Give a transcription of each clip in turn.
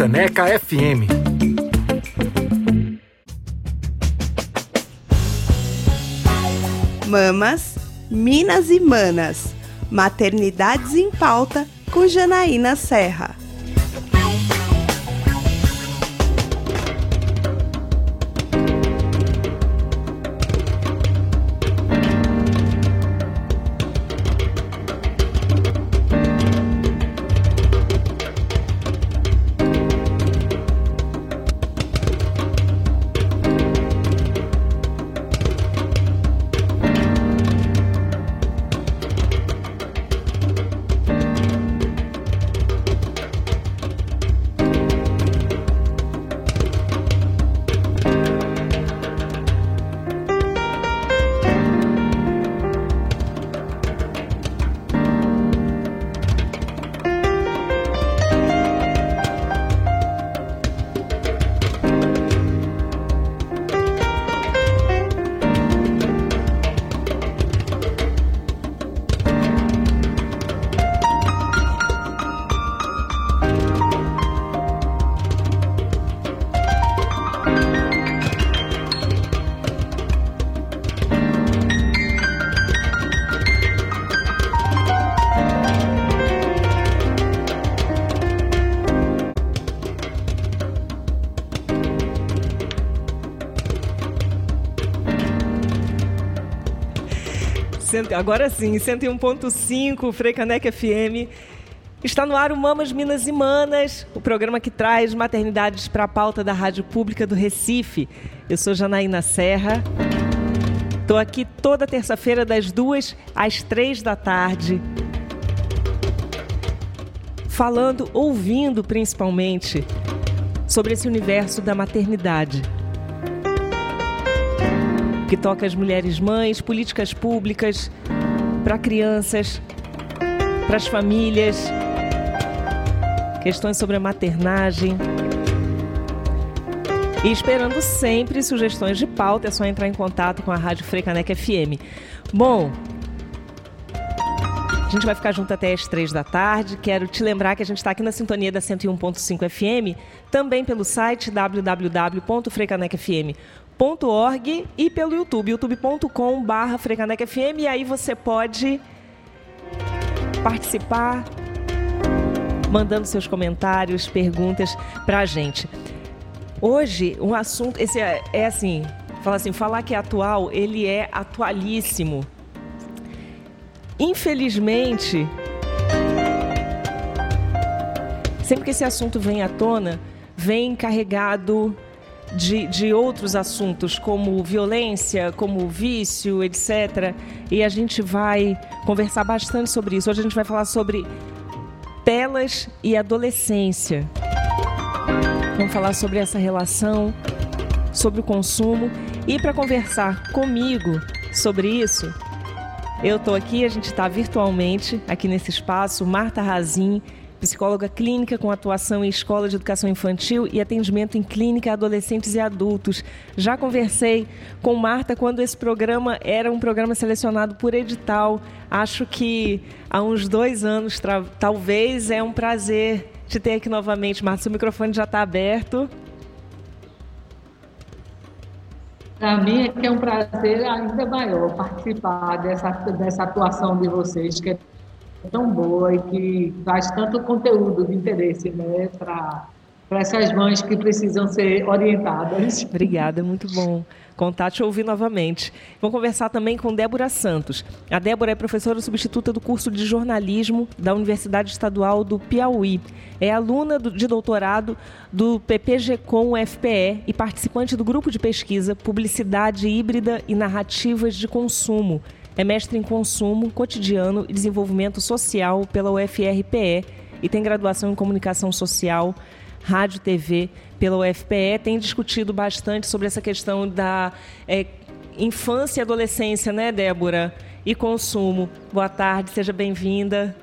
Freicaneca FM. Mamas, Minas e Manas. Maternidades em pauta com Janaína Serra. Agora sim, 101.5, Freicaneca FM. Está no ar o Mamas Minas e Manas, o programa que traz maternidades para a pauta da Rádio Pública do Recife. Eu sou Janaína Serra. Estou aqui toda terça-feira, das duas às três da tarde, falando, ouvindo principalmente, sobre esse universo da maternidade que toca as mulheres mães, políticas públicas para crianças, para as famílias, questões sobre a maternagem. E esperando sempre sugestões de pauta, é só entrar em contato com a Rádio Frecanec FM. Bom, a gente vai ficar junto até as três da tarde. Quero te lembrar que a gente está aqui na sintonia da 101.5 FM, também pelo site www.frecanecfm.com frecanecfm.org e pelo YouTube, youtube.com.br frecanecfm. E aí você pode participar, mandando seus comentários, perguntas para a gente. Hoje, um assunto, esse é, é assim, fala assim, falar que é atual, ele é atualíssimo. Infelizmente, sempre que esse assunto vem à tona, vem carregado de, de outros assuntos, como violência, como vício, etc. E a gente vai conversar bastante sobre isso. Hoje a gente vai falar sobre telas e adolescência. Vamos falar sobre essa relação, sobre o consumo. E para conversar comigo sobre isso, eu estou aqui, a gente está virtualmente aqui nesse espaço, Marta Razin, psicóloga clínica com atuação em escola de educação infantil e atendimento em clínica a adolescentes e adultos. Já conversei com Marta quando esse programa era um programa selecionado por edital. Acho que há uns dois anos, talvez, é um prazer te ter aqui novamente. Marta, seu microfone já está aberto. Para mim é que é um prazer ainda maior participar dessa, dessa atuação de vocês, que é tão boa e que traz tanto conteúdo de interesse né, para essas mães que precisam ser orientadas. Obrigada, muito bom. Contar te ouvir novamente. Vamos conversar também com Débora Santos. A Débora é professora substituta do curso de jornalismo da Universidade Estadual do Piauí. É aluna de doutorado do PPG-Com UFPE e participante do grupo de pesquisa Publicidade Híbrida e Narrativas de Consumo é mestre em consumo, cotidiano e desenvolvimento social pela UFRPE e tem graduação em comunicação social, rádio TV pela UFPE. Tem discutido bastante sobre essa questão da é, infância e adolescência, né, Débora? E consumo. Boa tarde, seja bem-vinda.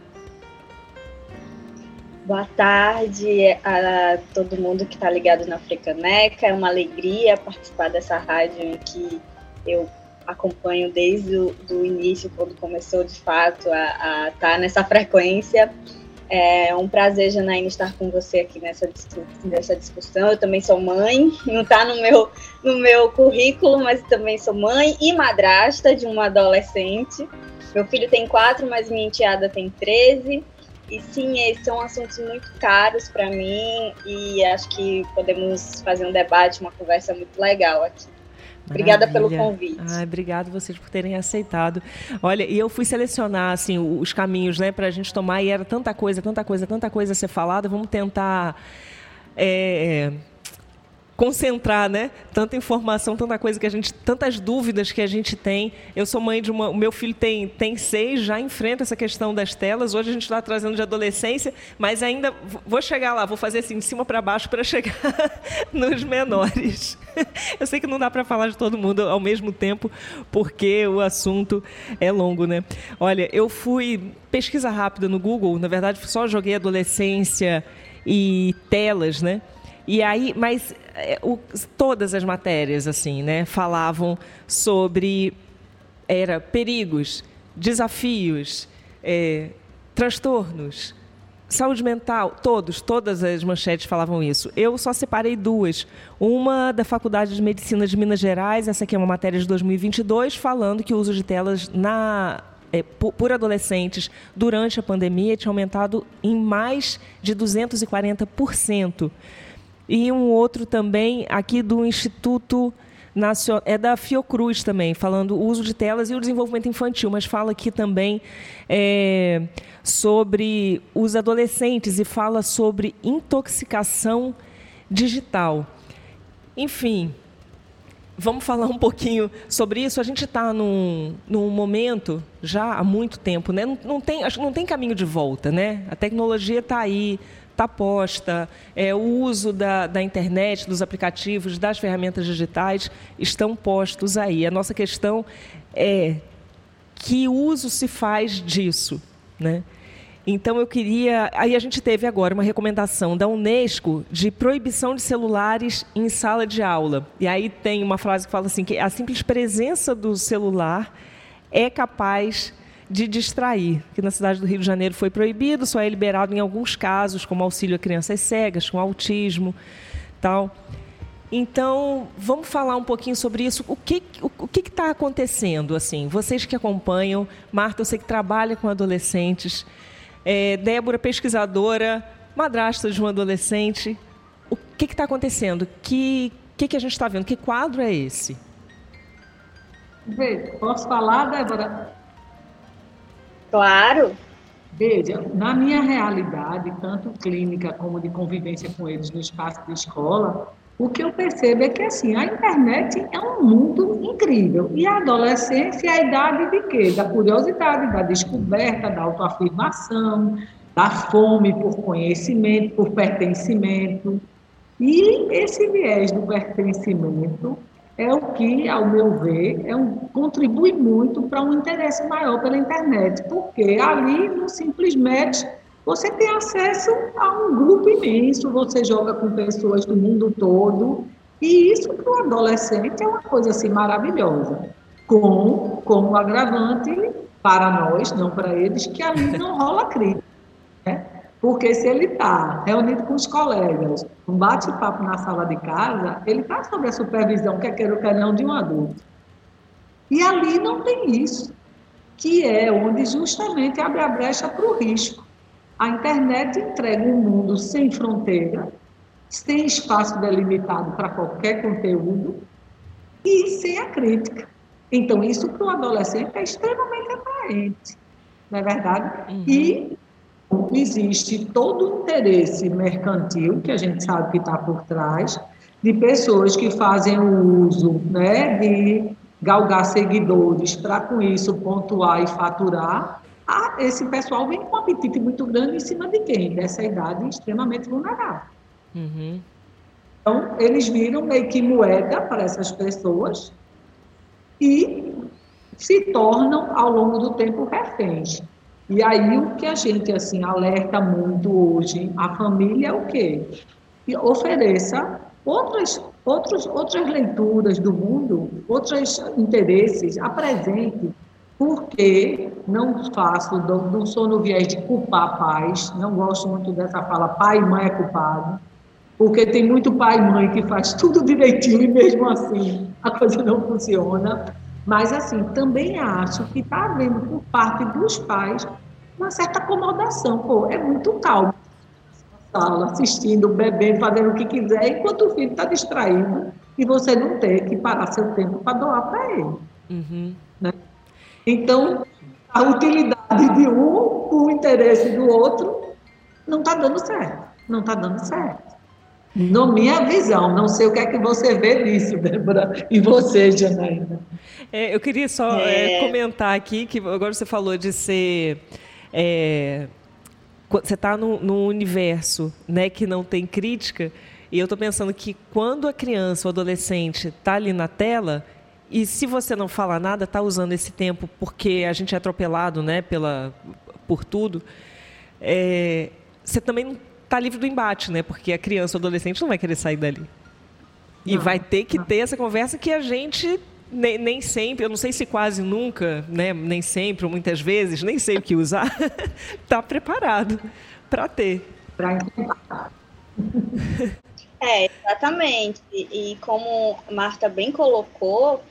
Boa tarde a todo mundo que está ligado na Africaneca. É uma alegria participar dessa rádio em que eu acompanho desde o do início, quando começou de fato a estar tá nessa frequência. É um prazer, Janaína, estar com você aqui nessa, nessa discussão. Eu também sou mãe, não está no meu, no meu currículo, mas também sou mãe e madrasta de uma adolescente. Meu filho tem quatro, mas minha enteada tem 13. E sim, esses são assuntos muito caros para mim e acho que podemos fazer um debate, uma conversa muito legal aqui. Obrigada pelo convite. Ah, obrigado vocês por terem aceitado. Olha, e eu fui selecionar assim os caminhos, né, para a gente tomar e era tanta coisa, tanta coisa, tanta coisa a ser falada. Vamos tentar é, concentrar, né? Tanta informação, tanta coisa que a gente, tantas dúvidas que a gente tem. Eu sou mãe de uma, o meu filho tem tem seis, já enfrenta essa questão das telas. Hoje a gente está trazendo de adolescência, mas ainda vou chegar lá, vou fazer assim de cima para baixo para chegar nos menores. Eu sei que não dá para falar de todo mundo ao mesmo tempo, porque o assunto é longo, né? Olha, eu fui pesquisa rápida no Google, na verdade só joguei adolescência e telas, né? E aí, mas é, o, todas as matérias assim, né, falavam sobre era perigos, desafios, é, transtornos, saúde mental, todos, todas as manchetes falavam isso. Eu só separei duas. Uma da Faculdade de Medicina de Minas Gerais, essa aqui é uma matéria de 2022, falando que o uso de telas na é, por adolescentes durante a pandemia tinha aumentado em mais de 240% e um outro também aqui do Instituto Nacional, é da Fiocruz também, falando o uso de telas e o desenvolvimento infantil, mas fala aqui também é, sobre os adolescentes e fala sobre intoxicação digital. Enfim, vamos falar um pouquinho sobre isso. A gente está num, num momento já há muito tempo, né? Não, não, tem, acho, não tem caminho de volta, né? A tecnologia está aí, está posta, é, o uso da, da internet, dos aplicativos, das ferramentas digitais estão postos aí. A nossa questão é que uso se faz disso, né? Então eu queria, aí a gente teve agora uma recomendação da UNESCO de proibição de celulares em sala de aula. E aí tem uma frase que fala assim que a simples presença do celular é capaz de distrair, que na cidade do Rio de Janeiro foi proibido, só é liberado em alguns casos, como auxílio a crianças cegas, com autismo, tal. Então, vamos falar um pouquinho sobre isso. O que o, o que está acontecendo? Assim, vocês que acompanham, Marta, eu sei que trabalha com adolescentes, é, Débora, pesquisadora, madrasta de um adolescente. O que está acontecendo? Que que, que a gente está vendo? Que quadro é esse? Posso falar, Débora? Claro. Veja, na minha realidade, tanto clínica como de convivência com eles no espaço de escola, o que eu percebo é que assim, a internet é um mundo incrível. E a adolescência é a idade de quê? Da curiosidade, da descoberta, da autoafirmação, da fome por conhecimento, por pertencimento. E esse viés do pertencimento é o que, ao meu ver, é um, contribui muito para um interesse maior pela internet, porque ali não simplesmente você tem acesso a um grupo imenso, você joga com pessoas do mundo todo, e isso para o adolescente é uma coisa assim maravilhosa, com como agravante para nós, não para eles, que ali não rola crítica. Né? Porque se ele está reunido com os colegas, um bate-papo na sala de casa, ele está sob a supervisão, quer queira ou quer não, de um adulto. E ali não tem isso, que é onde justamente abre a brecha para o risco. A internet entrega um mundo sem fronteira, sem espaço delimitado para qualquer conteúdo e sem a crítica. Então, isso para o adolescente é extremamente atraente, não é verdade? Uhum. E existe todo o interesse mercantil, que a gente sabe que está por trás, de pessoas que fazem o uso né, de galgar seguidores para, com isso, pontuar e faturar. Ah, esse pessoal vem com um apetite muito grande em cima de quem? Dessa idade extremamente vulnerável. Uhum. Então, eles viram meio que moeda para essas pessoas e se tornam, ao longo do tempo, reféns. E aí o que a gente assim alerta muito hoje, a família é o quê? Que ofereça outras, outros, outras leituras do mundo, outros interesses, apresente porque não faço, não sou no viés de culpar pais, não gosto muito dessa fala pai e mãe é culpado, porque tem muito pai e mãe que faz tudo direitinho e mesmo assim a coisa não funciona. Mas, assim, também acho que está havendo por parte dos pais uma certa acomodação. Pô, é muito calmo sala, assistindo, bebendo, fazendo o que quiser, enquanto o filho está distraído e você não tem que parar seu tempo para doar para ele. Uhum. Então, a utilidade de um, o interesse do outro, não está dando certo. Não está dando certo. Na minha visão, não sei o que é que você vê nisso, Débora, e você, Janaína. É, eu queria só é... É, comentar aqui que agora você falou de ser. É, você está no, no, universo né, que não tem crítica, e eu estou pensando que quando a criança ou adolescente está ali na tela, e se você não falar nada, está usando esse tempo porque a gente é atropelado né, pela, por tudo, é, você também não está livre do embate, né? Porque a criança ou adolescente não vai querer sair dali. E não, vai ter que não. ter essa conversa que a gente nem, nem, sempre, eu não sei se quase nunca, né, nem sempre, ou muitas vezes, nem sei o que usar, está preparado para ter. Para É, exatamente. E, e como a Marta bem colocou,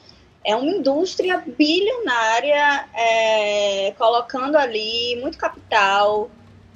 é uma indústria bilionária é, colocando ali muito capital.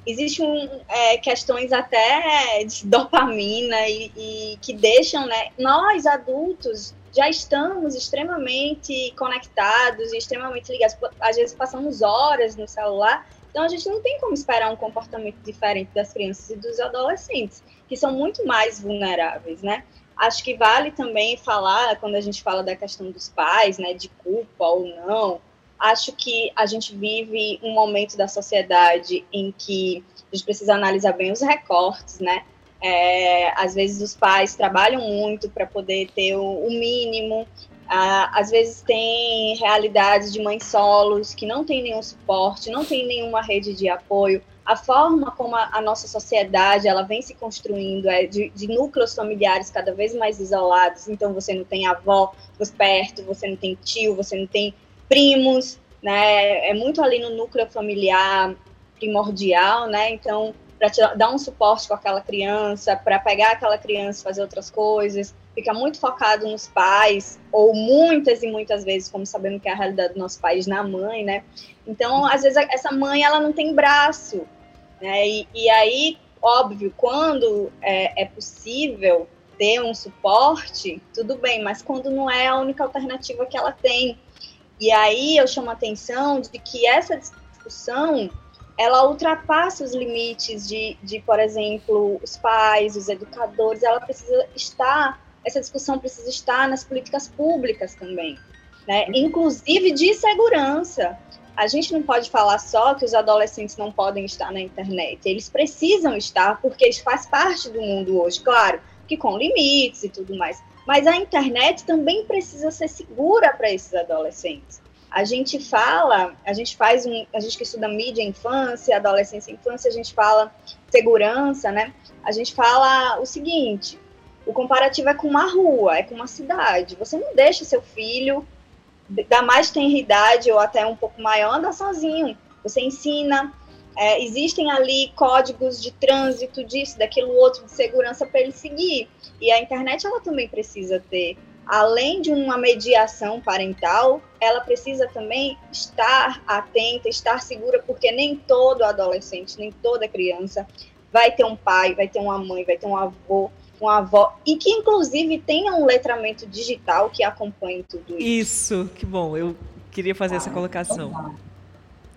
Existem é, questões até de dopamina e, e, que deixam né, nós adultos já estamos extremamente conectados e extremamente ligados. Às vezes passamos horas no celular, então a gente não tem como esperar um comportamento diferente das crianças e dos adolescentes, que são muito mais vulneráveis, né? Acho que vale também falar, quando a gente fala da questão dos pais, né, de culpa ou não, acho que a gente vive um momento da sociedade em que a gente precisa analisar bem os recortes, né? É, às vezes os pais trabalham muito para poder ter o, o mínimo. Ah, às vezes tem realidades de mães solos que não tem nenhum suporte, não tem nenhuma rede de apoio. A forma como a, a nossa sociedade ela vem se construindo é de, de, núcleos familiares cada vez mais isolados. Então você não tem avó perto, você não tem tio, você não tem primos, né? É muito ali no núcleo familiar primordial, né? Então para dar um suporte com aquela criança, para pegar aquela criança, fazer outras coisas, fica muito focado nos pais, ou muitas e muitas vezes, como sabemos que é a realidade do nosso país, na mãe, né? Então, às vezes, essa mãe, ela não tem braço, né? E, e aí, óbvio, quando é, é possível ter um suporte, tudo bem, mas quando não é a única alternativa que ela tem. E aí eu chamo a atenção de que essa discussão ela ultrapassa os limites de, de, por exemplo, os pais, os educadores, ela precisa estar, essa discussão precisa estar nas políticas públicas também, né? inclusive de segurança. A gente não pode falar só que os adolescentes não podem estar na internet, eles precisam estar porque isso faz parte do mundo hoje, claro, que com limites e tudo mais. Mas a internet também precisa ser segura para esses adolescentes a gente fala, a gente faz um, a gente que estuda mídia, infância, adolescência, infância, a gente fala segurança, né? A gente fala o seguinte: o comparativo é com uma rua, é com uma cidade. Você não deixa seu filho da mais tenra idade ou até um pouco maior andar sozinho. Você ensina, é, existem ali códigos de trânsito, disso, daquilo outro, de segurança para ele seguir. E a internet ela também precisa ter além de uma mediação parental, ela precisa também estar atenta, estar segura, porque nem todo adolescente, nem toda criança vai ter um pai, vai ter uma mãe, vai ter um avô, uma avó, e que inclusive tenha um letramento digital que acompanhe tudo isso. Isso, que bom, eu queria fazer ah, essa colocação. Então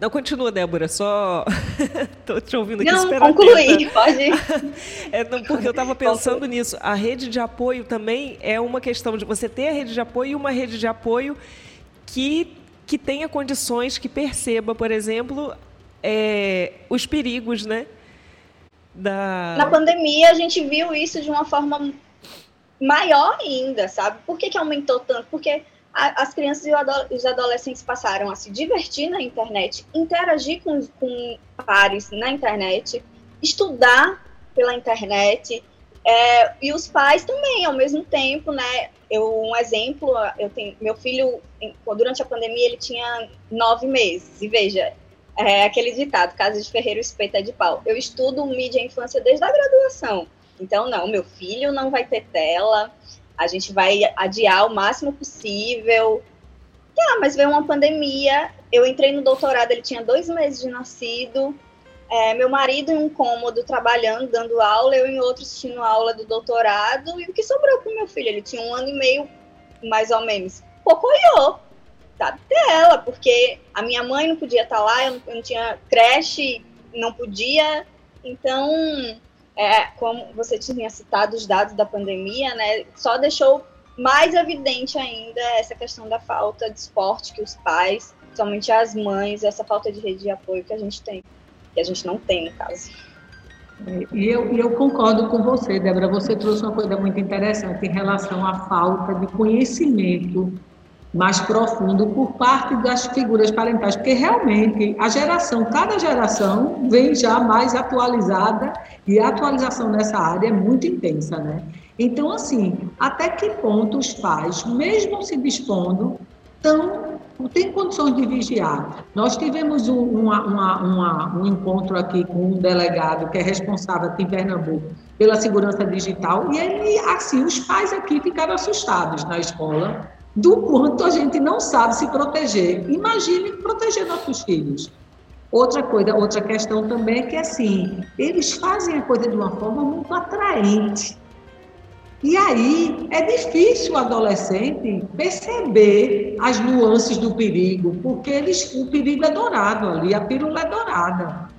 não, continua, Débora, só tô te ouvindo aqui Não, concluí, pode é, não, Porque eu estava pensando nisso. A rede de apoio também é uma questão de você ter a rede de apoio e uma rede de apoio que, que tenha condições, que perceba, por exemplo, é, os perigos, né? Da... Na pandemia, a gente viu isso de uma forma maior ainda, sabe? Por que, que aumentou tanto? Porque as crianças e os adolescentes passaram a se divertir na internet, interagir com, com pares na internet, estudar pela internet, É, e os pais também, ao mesmo tempo, né? Eu, um exemplo, eu tenho meu filho durante a pandemia ele tinha nove meses e veja é aquele ditado, casa de ferreiro espeta de pau. Eu estudo mídia infância desde a graduação. Então, não, meu filho não vai ter tela, a gente vai adiar o máximo possível. Ah, mas veio uma pandemia, eu entrei no doutorado, ele tinha dois meses de nascido, é, meu marido em um cômodo trabalhando, dando aula, eu em outro assistindo aula do doutorado, e o que sobrou para o meu filho? Ele tinha um ano e meio, mais ou menos. Pocoiô, tá dela, porque a minha mãe não podia estar tá lá, eu não, eu não, tinha creche, não podia. Então, é, como você tinha citado os dados da pandemia, né, só deixou mais evidente ainda essa questão da falta de esporte que os pais, somente as mães, essa falta de rede de apoio que a gente tem, que a gente não tem no caso. É, e eu, eu concordo com você, Débora. Você trouxe uma coisa muito interessante em relação à falta de conhecimento mais profundo por parte das figuras parentais, porque realmente a geração, cada geração vem já mais atualizada e a atualização nessa área é muito intensa, né? Então, assim, até que ponto os pais, mesmo se dispondo, tão, têm condições de vigiar? Nós tivemos um, uma, uma, uma, um encontro aqui com um delegado que é responsável aqui em Pernambuco pela segurança digital e ele, assim, os pais aqui ficaram assustados na escola do quanto a gente não sabe se proteger. Imagine proteger nossos filhos. Outra coisa, outra questão também é que assim, eles fazem a coisa de uma forma muito atraente. E aí é difícil o adolescente perceber as nuances do perigo, porque eles, o perigo é dourado ali, a pílula é dourada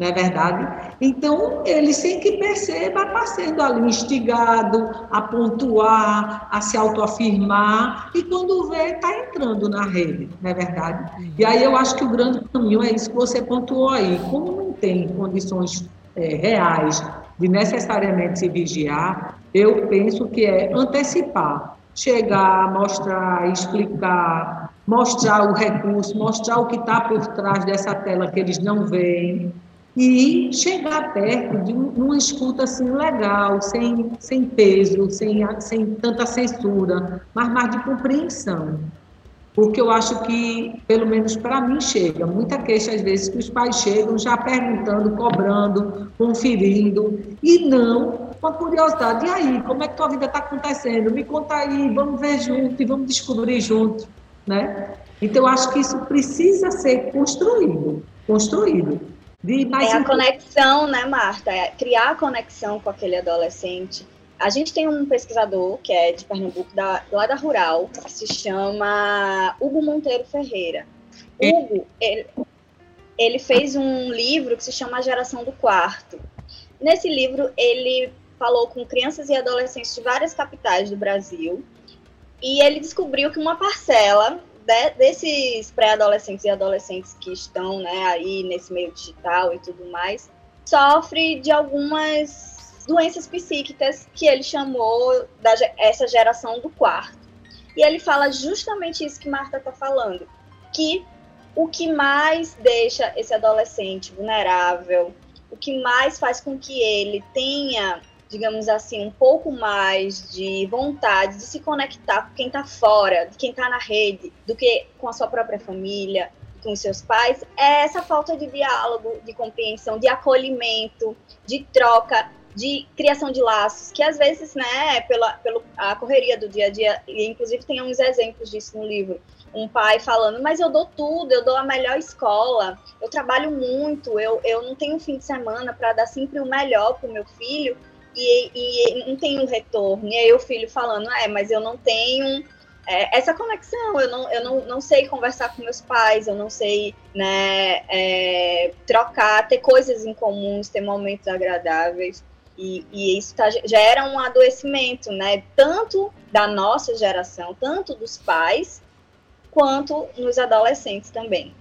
não é verdade? Então, ele, sem que perceba, está sendo ali instigado a pontuar, a se autoafirmar, e quando vê, está entrando na rede, não é verdade? E aí eu acho que o grande caminho é isso que você pontuou aí. Como não tem condições é, reais de necessariamente se vigiar, eu penso que é antecipar, chegar, mostrar, explicar, mostrar o recurso, mostrar o que está por trás dessa tela que eles não veem, e chegar perto de uma escuta assim legal, sem, sem peso, sem, sem tanta censura, mas mais de compreensão. Porque eu acho que, pelo menos para mim, chega muita queixa às vezes que os pais chegam já perguntando, cobrando, conferindo, e não com a curiosidade. E aí, como é que tua vida está acontecendo? Me conta aí, vamos ver junto e vamos descobrir junto. Né? Então, eu acho que isso precisa ser construído, construído. De mais é a conexão, né, Marta? É criar a conexão com aquele adolescente. A gente tem um pesquisador que é de Pernambuco, da, lá da Rural, que se chama Hugo Monteiro Ferreira. Hugo, ele, ele fez um livro que se chama A Geração do Quarto. Nesse livro, ele falou com crianças e adolescentes de várias capitais do Brasil e ele descobriu que uma parcela de, desses pré-adolescentes e adolescentes que estão né, aí nesse meio digital e tudo mais, sofre de algumas doenças psíquicas que ele chamou da essa geração do quarto. E ele fala justamente isso que Marta está falando, que o que mais deixa esse adolescente vulnerável, o que mais faz com que ele tenha digamos assim, um pouco mais de vontade de se conectar com quem está fora, de quem está na rede, do que com a sua própria família, com os seus pais, é essa falta de diálogo, de compreensão, de acolhimento, de troca, de criação de laços, que às vezes, né, pela, pela a correria do dia a dia, e inclusive tem uns exemplos disso no livro, um pai falando, mas eu dou tudo, eu dou a melhor escola, eu trabalho muito, eu, eu não tenho fim de semana para dar sempre o melhor para o meu filho, e, e não tem um retorno. E aí o filho falando, é, mas eu não tenho é, essa conexão, eu, não, eu não, não sei conversar com meus pais, eu não sei né, é, trocar, ter coisas em comuns, ter momentos agradáveis. E, e isso tá, gera um adoecimento, né? Tanto da nossa geração, tanto dos pais, quanto nos adolescentes também.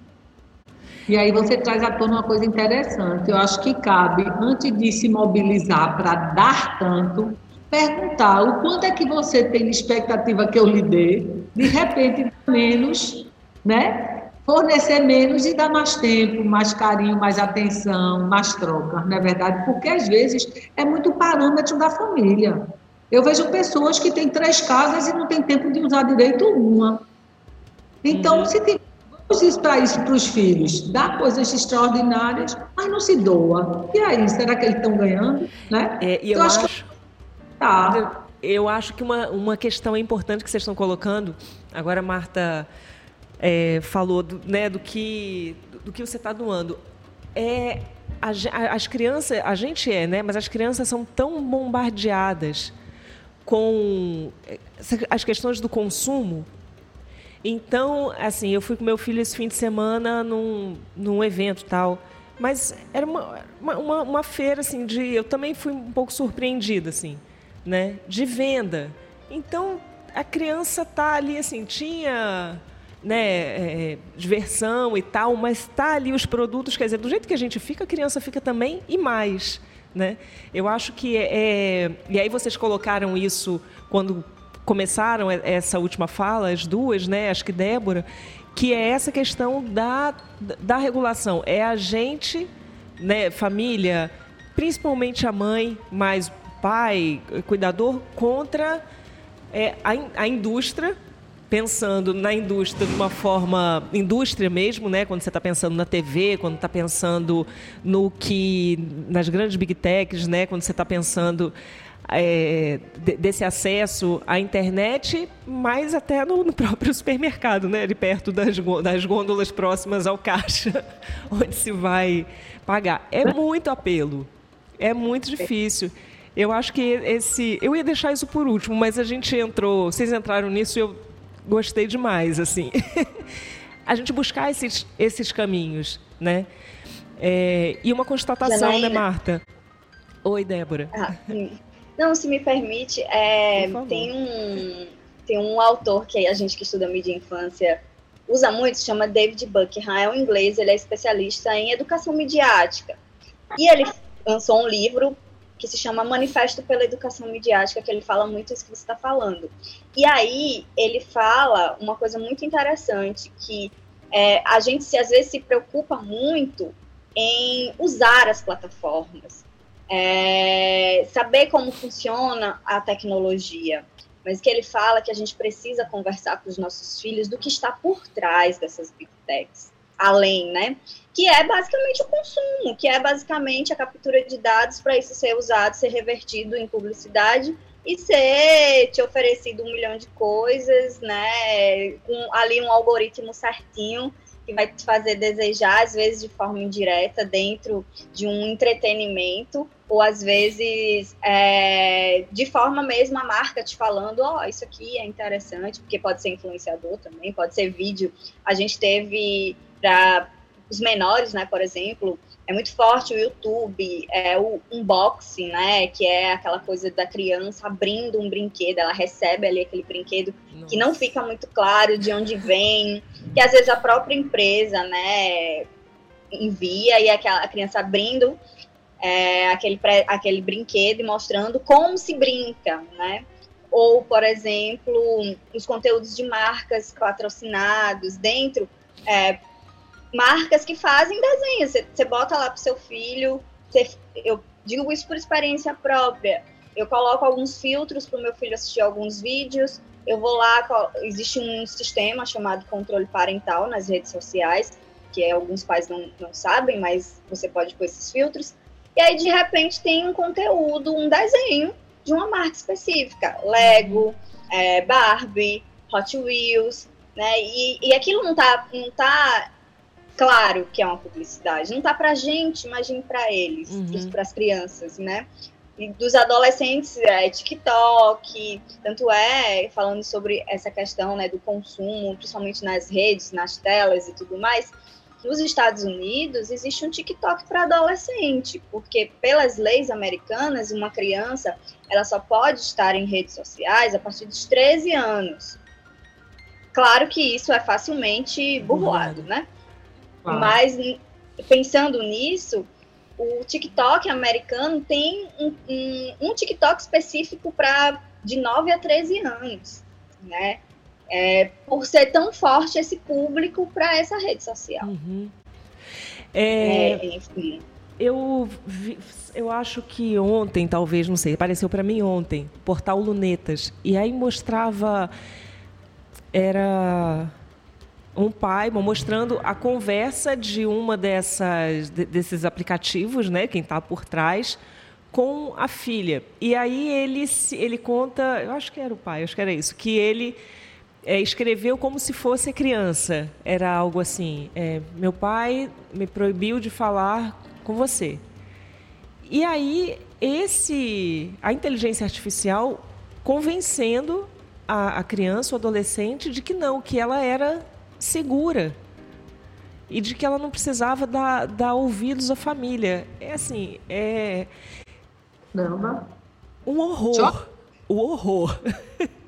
E aí você traz à tona uma coisa interessante. Eu acho que cabe, antes de se mobilizar para dar tanto, perguntar o quanto é que você tem de expectativa que eu lhe dê, de repente menos, né? fornecer menos e dar mais tempo, mais carinho, mais atenção, mais troca, não é verdade? Porque às vezes é muito parâmetro da família. Eu vejo pessoas que têm três casas e não têm tempo de usar direito uma. Então, uhum. se tem, isso para isso para os filhos, dá coisas extraordinárias, mas não se doa. E aí, será que eles estão ganhando? Né? É, e eu, então, acho, acho que... tá. eu, eu acho que uma, uma questão importante que vocês estão colocando, agora Marta é, falou do, né, do, que, do que você está doando. É, a, as crianças, a gente é, né, mas as crianças são tão bombardeadas com é, as questões do consumo. Então, assim, eu fui com meu filho esse fim de semana num, num evento tal. Mas era uma, uma, uma feira, assim, de... Eu também fui um pouco surpreendida, assim, né? De venda. Então, a criança tá ali, assim, tinha né, é, diversão e tal, mas está ali os produtos, quer dizer, do jeito que a gente fica, a criança fica também e mais. Né? Eu acho que é, é e aí vocês colocaram isso quando começaram essa última fala, as duas, né, acho que Débora, que é essa questão da, da regulação. É a gente, né, família, principalmente a mãe, mais pai, cuidador, contra é, a, a indústria pensando na indústria de uma forma indústria mesmo, né? Quando você está pensando na TV, quando está pensando no que nas grandes big techs, né? Quando você está pensando é, desse acesso à internet, mas até no, no, próprio supermercado, né? Ali perto das, das gôndolas próximas ao caixa, onde se vai pagar. É muito apelo, é muito difícil. Eu acho que esse. Eu ia deixar isso por último, mas a gente entrou. Vocês entraram nisso e eu gostei demais, assim. a gente buscar esses, esses caminhos, né? É, e uma constatação, né, Janaína. né, Marta? Oi, Débora. Ah, não, se me permite, é, tem, um, tem um autor que a gente que estuda mídia e infância usa muito, se chama David Buckingham, é um inglês, ele é especialista em educação midiática. E ele lançou um livro que se chama Manifesto pela Educação Midiática, que ele fala muito isso que você está falando. E aí ele fala uma coisa muito interessante, que é, a gente se, às vezes se preocupa muito em usar as plataformas, é, saber como funciona a tecnologia, mas que ele fala que a gente precisa conversar com os nossos filhos do que está por trás dessas big techs, além, né? que é basicamente o consumo, que é basicamente a captura de dados para isso ser usado, ser revertido em publicidade e ser te oferecido um milhão de coisas, né? Com ali um algoritmo certinho que vai te fazer desejar, às vezes de forma indireta, dentro de um entretenimento, ou às vezes é, de forma mesmo a marca te falando, ó, oh, isso aqui é interessante, porque pode ser influenciador também, pode ser vídeo. A gente teve para os menores, né, por exemplo, é muito forte o YouTube, é o unboxing, né, que é aquela coisa da criança abrindo um brinquedo, ela recebe ali aquele brinquedo Nossa. que não fica muito claro de onde vem, que às vezes a própria empresa, né, envia e aquela a criança abrindo é, aquele, pré, aquele brinquedo mostrando como se brinca, né? Ou, por exemplo, os conteúdos de marcas patrocinados dentro, é, marcas que fazem desenhos. Você, bota lá pro seu filho, você, eu digo isso por experiência própria. Eu coloco alguns filtros para o meu filho assistir alguns vídeos. Eu vou lá, existe um sistema chamado controle parental nas redes sociais, que alguns pais não, não sabem, mas você pode pôr esses filtros. E aí, de repente, tem um conteúdo, um desenho de uma marca específica. Lego, é, Barbie, Hot Wheels, né? E, e aquilo não tá, não tá claro que é uma publicidade. Não tá pra gente, imagine para eles, uhum. para as crianças, né? E dos adolescentes, é TikTok, tanto é, falando sobre essa questão né, do consumo, principalmente nas redes, nas telas e tudo mais, nos Estados Unidos existe um TikTok para adolescente, porque pelas leis americanas, uma criança ela só pode estar em redes sociais a partir dos 13 anos. Claro que isso é facilmente burlado, né? Mas pensando nisso, o TikTok americano tem um, um, um TikTok específico para de 9 a 13 anos, né? É, por ser tão forte esse público para essa rede social. Uhum. É, é, enfim. Eu, vi, eu acho que ontem, talvez, não sei, apareceu para mim ontem, portal Lunetas. E aí mostrava. Era um pai mostrando a conversa de uma dessas desses aplicativos, né, quem está por trás, com a filha. E aí ele ele conta, eu acho que era o pai, acho que era isso, que ele é, escreveu como se fosse criança. Era algo assim: é, meu pai me proibiu de falar com você. E aí esse a inteligência artificial convencendo a, a criança, o adolescente, de que não, que ela era segura e de que ela não precisava dar, dar ouvidos à família. É assim, é. Não, Um horror. O horror.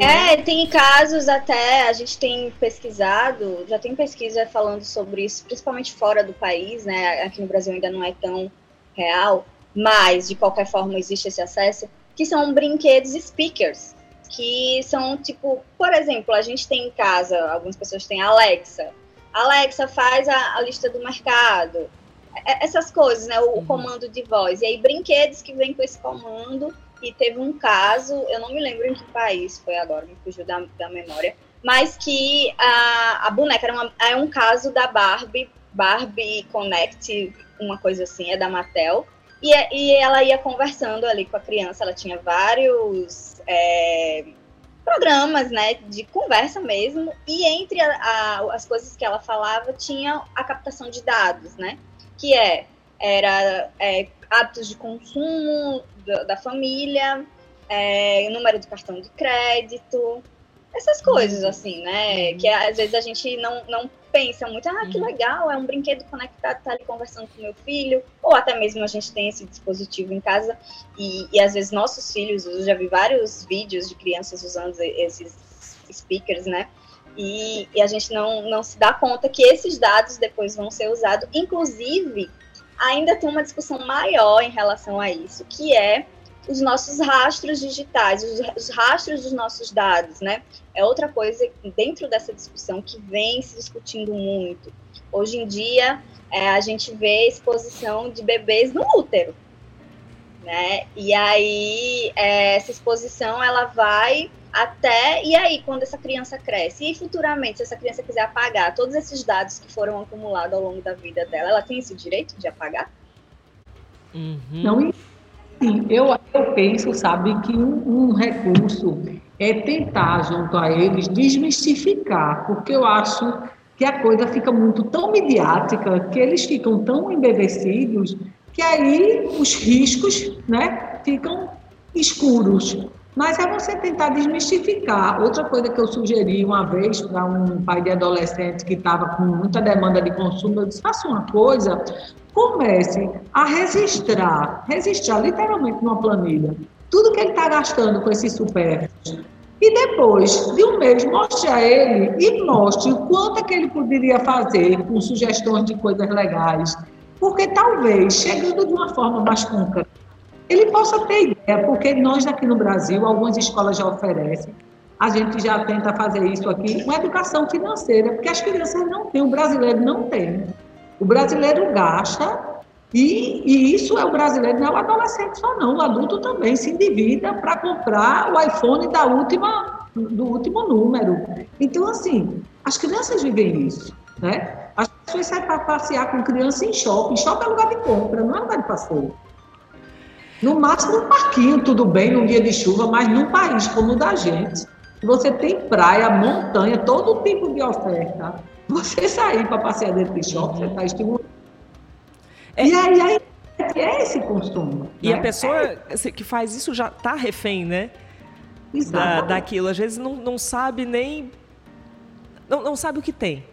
é, é, tem casos até, a gente tem pesquisado, já tem pesquisa falando sobre isso, principalmente fora do país, né? Aqui no Brasil ainda não é tão real, mas de qualquer forma existe esse acesso, que são brinquedos speakers que são tipo, por exemplo, a gente tem em casa, algumas pessoas têm Alexa. Alexa faz a, a lista do mercado. É, essas coisas, né? O, uhum. comando de voz. E aí, brinquedos que vêm com esse comando. E teve um caso, eu não me lembro em que país foi agora, me fugiu da, da memória, mas que a, a boneca era uma, é um caso da Barbie, Barbie Connect, uma coisa assim, é da Mattel. E, e ela ia conversando ali com a criança, ela tinha vários é, programas, né, de conversa mesmo, e entre a, a, as coisas que ela falava tinha a captação de dados, né, que é, era é, hábitos de consumo da, da família, é, número do cartão de crédito, essas coisas, uhum. assim, né? Uhum. Que às vezes a gente não, não pensa muito, ah, que uhum. legal, é um brinquedo conectado, tá ali conversando com meu filho, ou até mesmo a gente tem esse dispositivo em casa, e, e às vezes nossos filhos, eu já vi vários vídeos de crianças usando esses speakers, né? E, e a gente não, não se dá conta que esses dados depois vão ser usados. Inclusive, ainda tem uma discussão maior em relação a isso, que é os nossos rastros digitais, os, os, rastros dos nossos dados, né? É outra coisa dentro dessa discussão que vem se discutindo muito. Hoje em dia, é, a gente vê exposição de bebês no útero, né? E aí, é, essa exposição, ela vai até... E aí, quando essa criança cresce? E futuramente, se essa criança quiser apagar todos esses dados que foram acumulados ao longo da vida dela, ela tem esse direito de apagar? Uhum. Não Sim, eu, eu penso, sabe, que um, um recurso é tentar, junto a eles, desmistificar, porque eu acho que a coisa fica muito tão midiática, que eles ficam tão embevecidos, que aí os riscos né, ficam escuros. Mas é você tentar desmistificar. Outra coisa que eu sugeri uma vez para um pai de adolescente que estava com muita demanda de consumo, eu disse: faça uma coisa, comece a registrar, registrar literalmente numa planilha, tudo que ele está gastando com esses supérfluos. E depois de um mês, mostre a ele e mostre o quanto é que ele poderia fazer com sugestões de coisas legais. Porque talvez, chegando de uma forma mais concreta, ele possa ter ideia, porque nós aqui no Brasil, algumas escolas já oferecem, a gente já tenta fazer isso aqui, uma educação financeira, porque as crianças não têm, o brasileiro não tem. O brasileiro gasta e, e, isso é o brasileiro, não é o adolescente só não, o adulto também se endivida para comprar o iPhone da última, do último número. Então, assim, as crianças vivem isso, né? As pessoas saem para passear com criança em shopping. Shopping é lugar de compra, não é lugar de passeio. No máximo um parquinho, tudo bem, num dia de chuva, mas num país como o da gente, você tem praia, montanha, todo tipo de oferta. Você sair para passear dentro de shopping, você está estimulando. É. E aí, aí é esse consumo. E né? a pessoa que faz isso já está refém, né? Da, daquilo. Às vezes não, não sabe nem. Não, não sabe o que tem.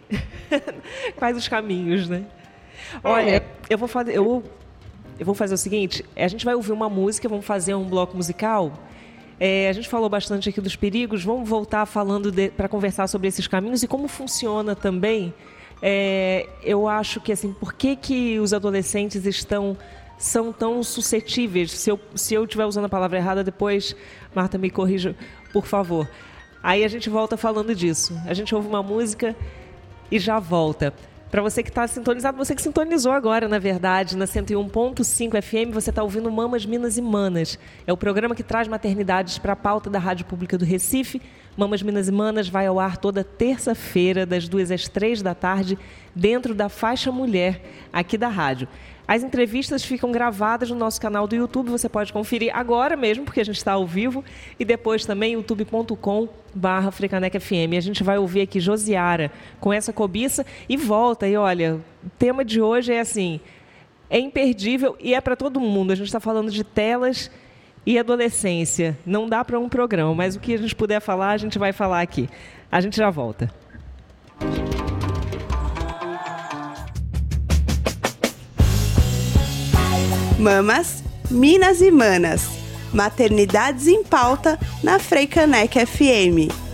Quais os caminhos, né? Olha, é. eu vou fazer. Eu, eu vou fazer o seguinte: a gente vai ouvir uma música, vamos fazer um bloco musical. É, a gente falou bastante aqui dos perigos, vamos voltar falando para conversar sobre esses caminhos e como funciona também. É, eu acho que assim, por que, que os adolescentes estão são tão suscetíveis? Se eu, se eu estiver usando a palavra errada, depois, Marta, me corrija, por favor. Aí a gente volta falando disso. A gente ouve uma música e já volta. Para você que está sintonizado, você que sintonizou agora, na verdade, na 101.5 FM, você está ouvindo Mamas, Minas e Manas. É o programa que traz maternidades para a pauta da Rádio Pública do Recife. Mamas, Minas e Manas vai ao ar toda terça-feira, das duas às três da tarde, dentro da faixa mulher aqui da rádio. As entrevistas ficam gravadas no nosso canal do YouTube, você pode conferir agora mesmo, porque a gente está ao vivo, e depois também youtube.com barra FM. A gente vai ouvir aqui Josiara com essa cobiça e volta. E olha, o tema de hoje é assim, é imperdível e é para todo mundo. A gente está falando de telas e adolescência. Não dá para um programa, mas o que a gente puder falar, a gente vai falar aqui. A gente já volta. Mamas, Minas e Manas. Maternidades em pauta na Freicanec FM.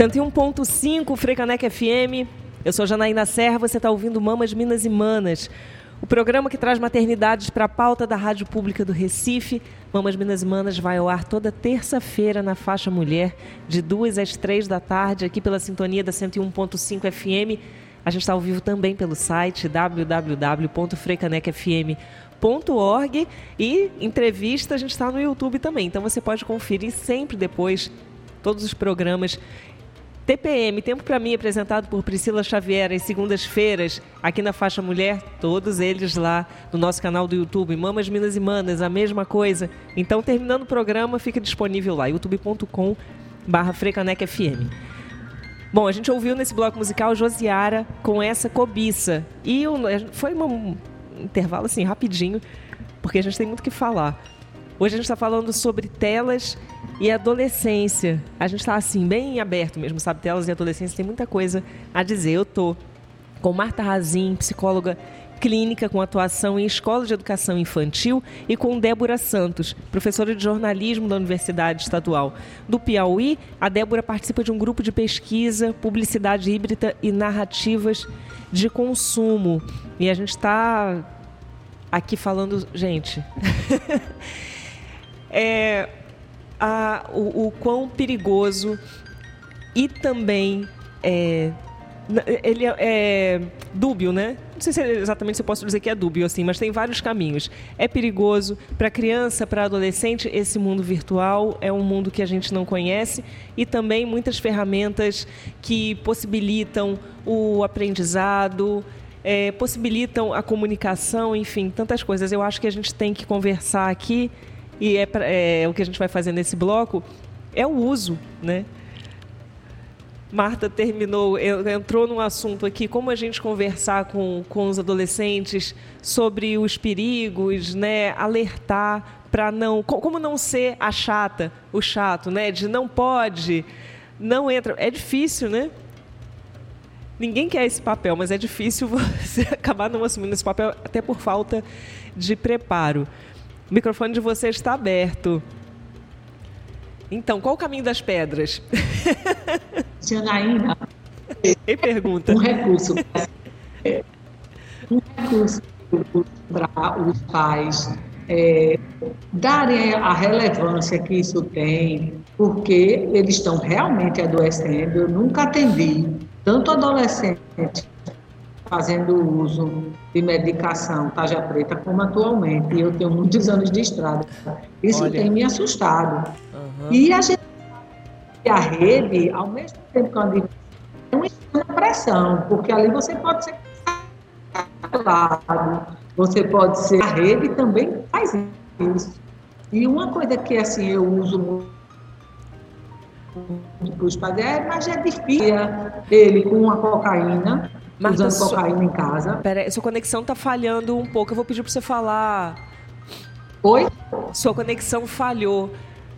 101.5 Frecanec FM. Eu sou Janaína Serra, você está ouvindo Mamas, Minas e Manas. O programa que traz maternidades para a pauta da Rádio Pública do Recife. Mamas, Minas e Manas vai ao ar toda terça-feira na faixa mulher, de 2 às 3 da tarde, aqui pela sintonia da 101.5 FM. A gente está ao vivo também pelo site www.frecanecfm.org e entrevista a gente está no YouTube também. Então você pode conferir sempre depois todos os programas TPM, Tempo para mim, apresentado por Priscila Xavier às segundas-feiras, aqui na Faixa Mulher, todos eles lá no nosso canal do YouTube, Mamas, Minas e Manas, a mesma coisa. Então, terminando o programa, fica disponível lá, youtube.com barra FM. Bom, a gente ouviu nesse bloco musical Josiara com essa cobiça. E foi um intervalo assim, rapidinho, porque a gente tem muito o que falar. Hoje a gente está falando sobre telas e adolescência. A gente está assim, bem aberto mesmo, sabe? Telas e adolescência tem muita coisa a dizer. Eu tô com Marta Razin, psicóloga clínica com atuação em escola de educação infantil e com Débora Santos, professora de jornalismo da Universidade Estadual do Piauí. A Débora participa de um grupo de pesquisa, publicidade híbrida e narrativas de consumo. E a gente está aqui falando, gente. é, a, o, o quão perigoso e também é, ele é, é, dúbio, né? Não sei se é exatamente se eu posso dizer que é dúbio assim, mas tem vários caminhos. É perigoso para criança, para adolescente, esse mundo virtual é um mundo que a gente não conhece e também muitas ferramentas que possibilitam o aprendizado, é, possibilitam a comunicação, enfim, tantas coisas. Eu acho que a gente tem que conversar aqui e é, pra, é o que a gente vai fazer nesse bloco, é o uso, né? Marta terminou, entrou num assunto aqui, como a gente conversar com, com os adolescentes sobre os perigos, né? Alertar para não, como não ser a chata, o chato, né? De não pode, não entra. É difícil, né? Ninguém quer esse papel, mas é difícil você acabar não assumindo esse papel, até por falta de preparo. O microfone de vocês está aberto. Então, qual o caminho das pedras? Janaína. Quem pergunta? Um recurso. Um recurso para os pais é, darem a relevância que isso tem, porque eles estão realmente adoecendo. Eu nunca atendi tanto adolescente fazendo uso de medicação taja preta como atualmente. E eu tenho muitos anos de estrada. Isso Olha. tem me assustado. Uhum. E a gente a rede, ao mesmo tempo que é uma pressão, porque ali você pode ser lado, você pode ser a rede também faz isso. E uma coisa que assim eu uso muito para os pais é, mas é difícil ele com a cocaína Marta, usando cocaína em casa. Pera, sua conexão tá falhando um pouco. Eu vou pedir para você falar. Oi? Sua conexão falhou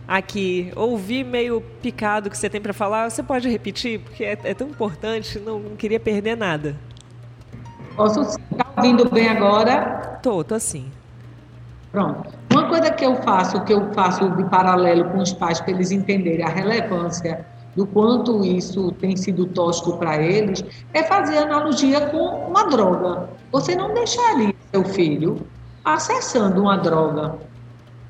aqui. Ouvi meio picado que você tem para falar. Você pode repetir? Porque é, é tão importante, não, não queria perder nada. Posso citar ouvindo bem agora? Tô, tô sim. Pronto. Uma coisa que eu faço, que eu faço de paralelo com os pais para eles entenderem a relevância do quanto isso tem sido tóxico para eles, é fazer analogia com uma droga. Você não deixaria seu filho acessando uma droga.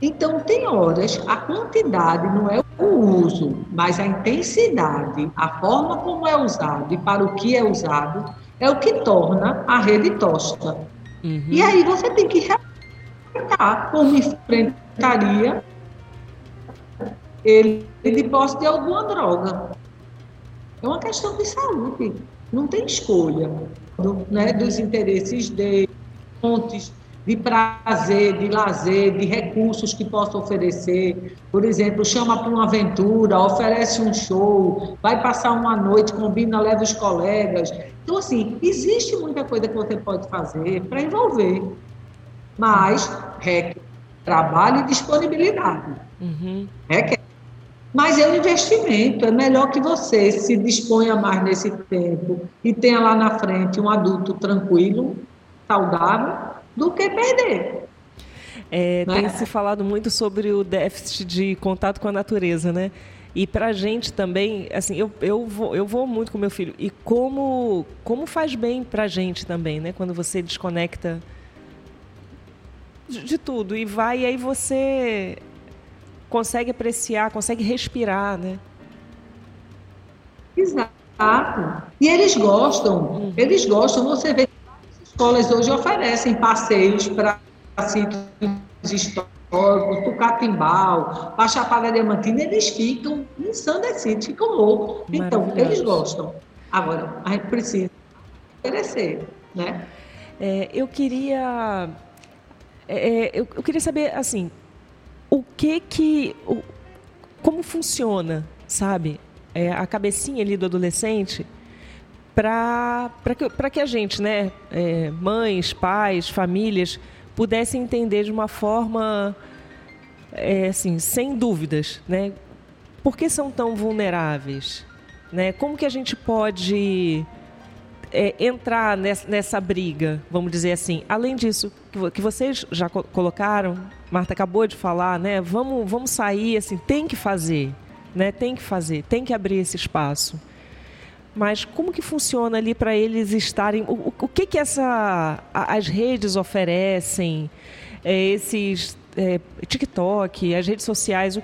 Então, tem horas, a quantidade não é o uso, mas a intensidade, a forma como é usado e para o que é usado, é o que torna a rede tóxica. Uhum. E aí você tem que respeitar como enfrentaria ele de posse de alguma droga. É uma questão de saúde, não tem escolha do, né, dos interesses de fontes de prazer, de lazer, de recursos que possa oferecer. Por exemplo, chama para uma aventura, oferece um show, vai passar uma noite, combina, leva os colegas. Então, assim, existe muita coisa que você pode fazer para envolver, mas requer trabalho e disponibilidade. Uhum. Requer. Mas é um investimento, é melhor que você se disponha mais nesse tempo e tenha lá na frente um adulto tranquilo, saudável, do que perder. É, tem é? se falado muito sobre o déficit de contato com a natureza, né? E para a gente também, assim, eu, eu, vou, eu vou muito com meu filho. E como, como faz bem para a gente também, né? Quando você desconecta de, de tudo e vai, e aí você consegue apreciar, consegue respirar, né? Exato. E eles gostam, uhum. eles gostam. Você vê que as escolas hoje oferecem passeios para sítios históricos, do Catimbau, para Chapada Diamantina, eles ficam ensandecidos, ficam loucos. Então, eles gostam. Agora, a gente precisa oferecer, né? É, eu queria... É, eu, eu queria saber, assim, que que. Como funciona, sabe? É, a cabecinha ali do adolescente para que, que a gente, né, é, mães, pais, famílias, pudessem entender de uma forma, é, assim, sem dúvidas, né? Por que são tão vulneráveis? Né? Como que a gente pode é, entrar nessa, nessa, briga, vamos dizer assim. Além disso, que, que vocês já co colocaram, Marta acabou de falar, né? Vamos, vamos sair, assim, tem que fazer, né? Tem que fazer, tem que abrir esse espaço. Mas como que funciona ali para eles estarem? O, o, que que essa, as redes oferecem? É, esses é, TikTok, as redes sociais, o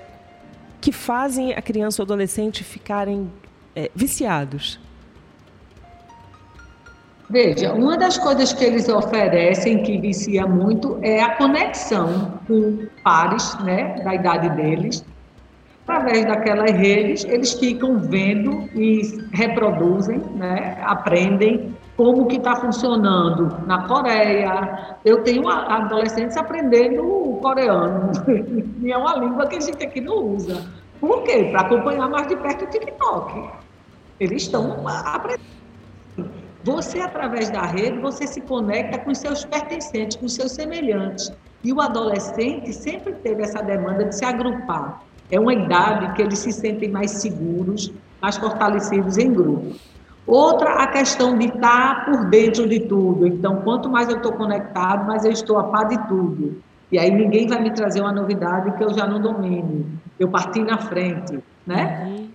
que fazem a criança ou adolescente ficarem é, viciados? Veja, uma das coisas que eles oferecem que vicia muito é a conexão com pares, né, da idade deles. Através daquelas redes, eles ficam vendo e reproduzem, né, aprendem como que está funcionando na Coreia. Eu tenho adolescentes aprendendo o coreano, e é uma língua que a gente aqui não usa. Por quê? Para acompanhar mais de perto o TikTok. Eles estão aprendendo você, através da rede, você se conecta com os seus pertencentes, com os seus semelhantes. E o adolescente sempre teve essa demanda de se agrupar. É uma idade que eles se sentem mais seguros, mais fortalecidos em grupo. Outra, a questão de estar por dentro de tudo. Então, quanto mais eu estou conectado, mais eu estou a par de tudo. E aí ninguém vai me trazer uma novidade que eu já não domine. Eu parti na frente, né? Uhum.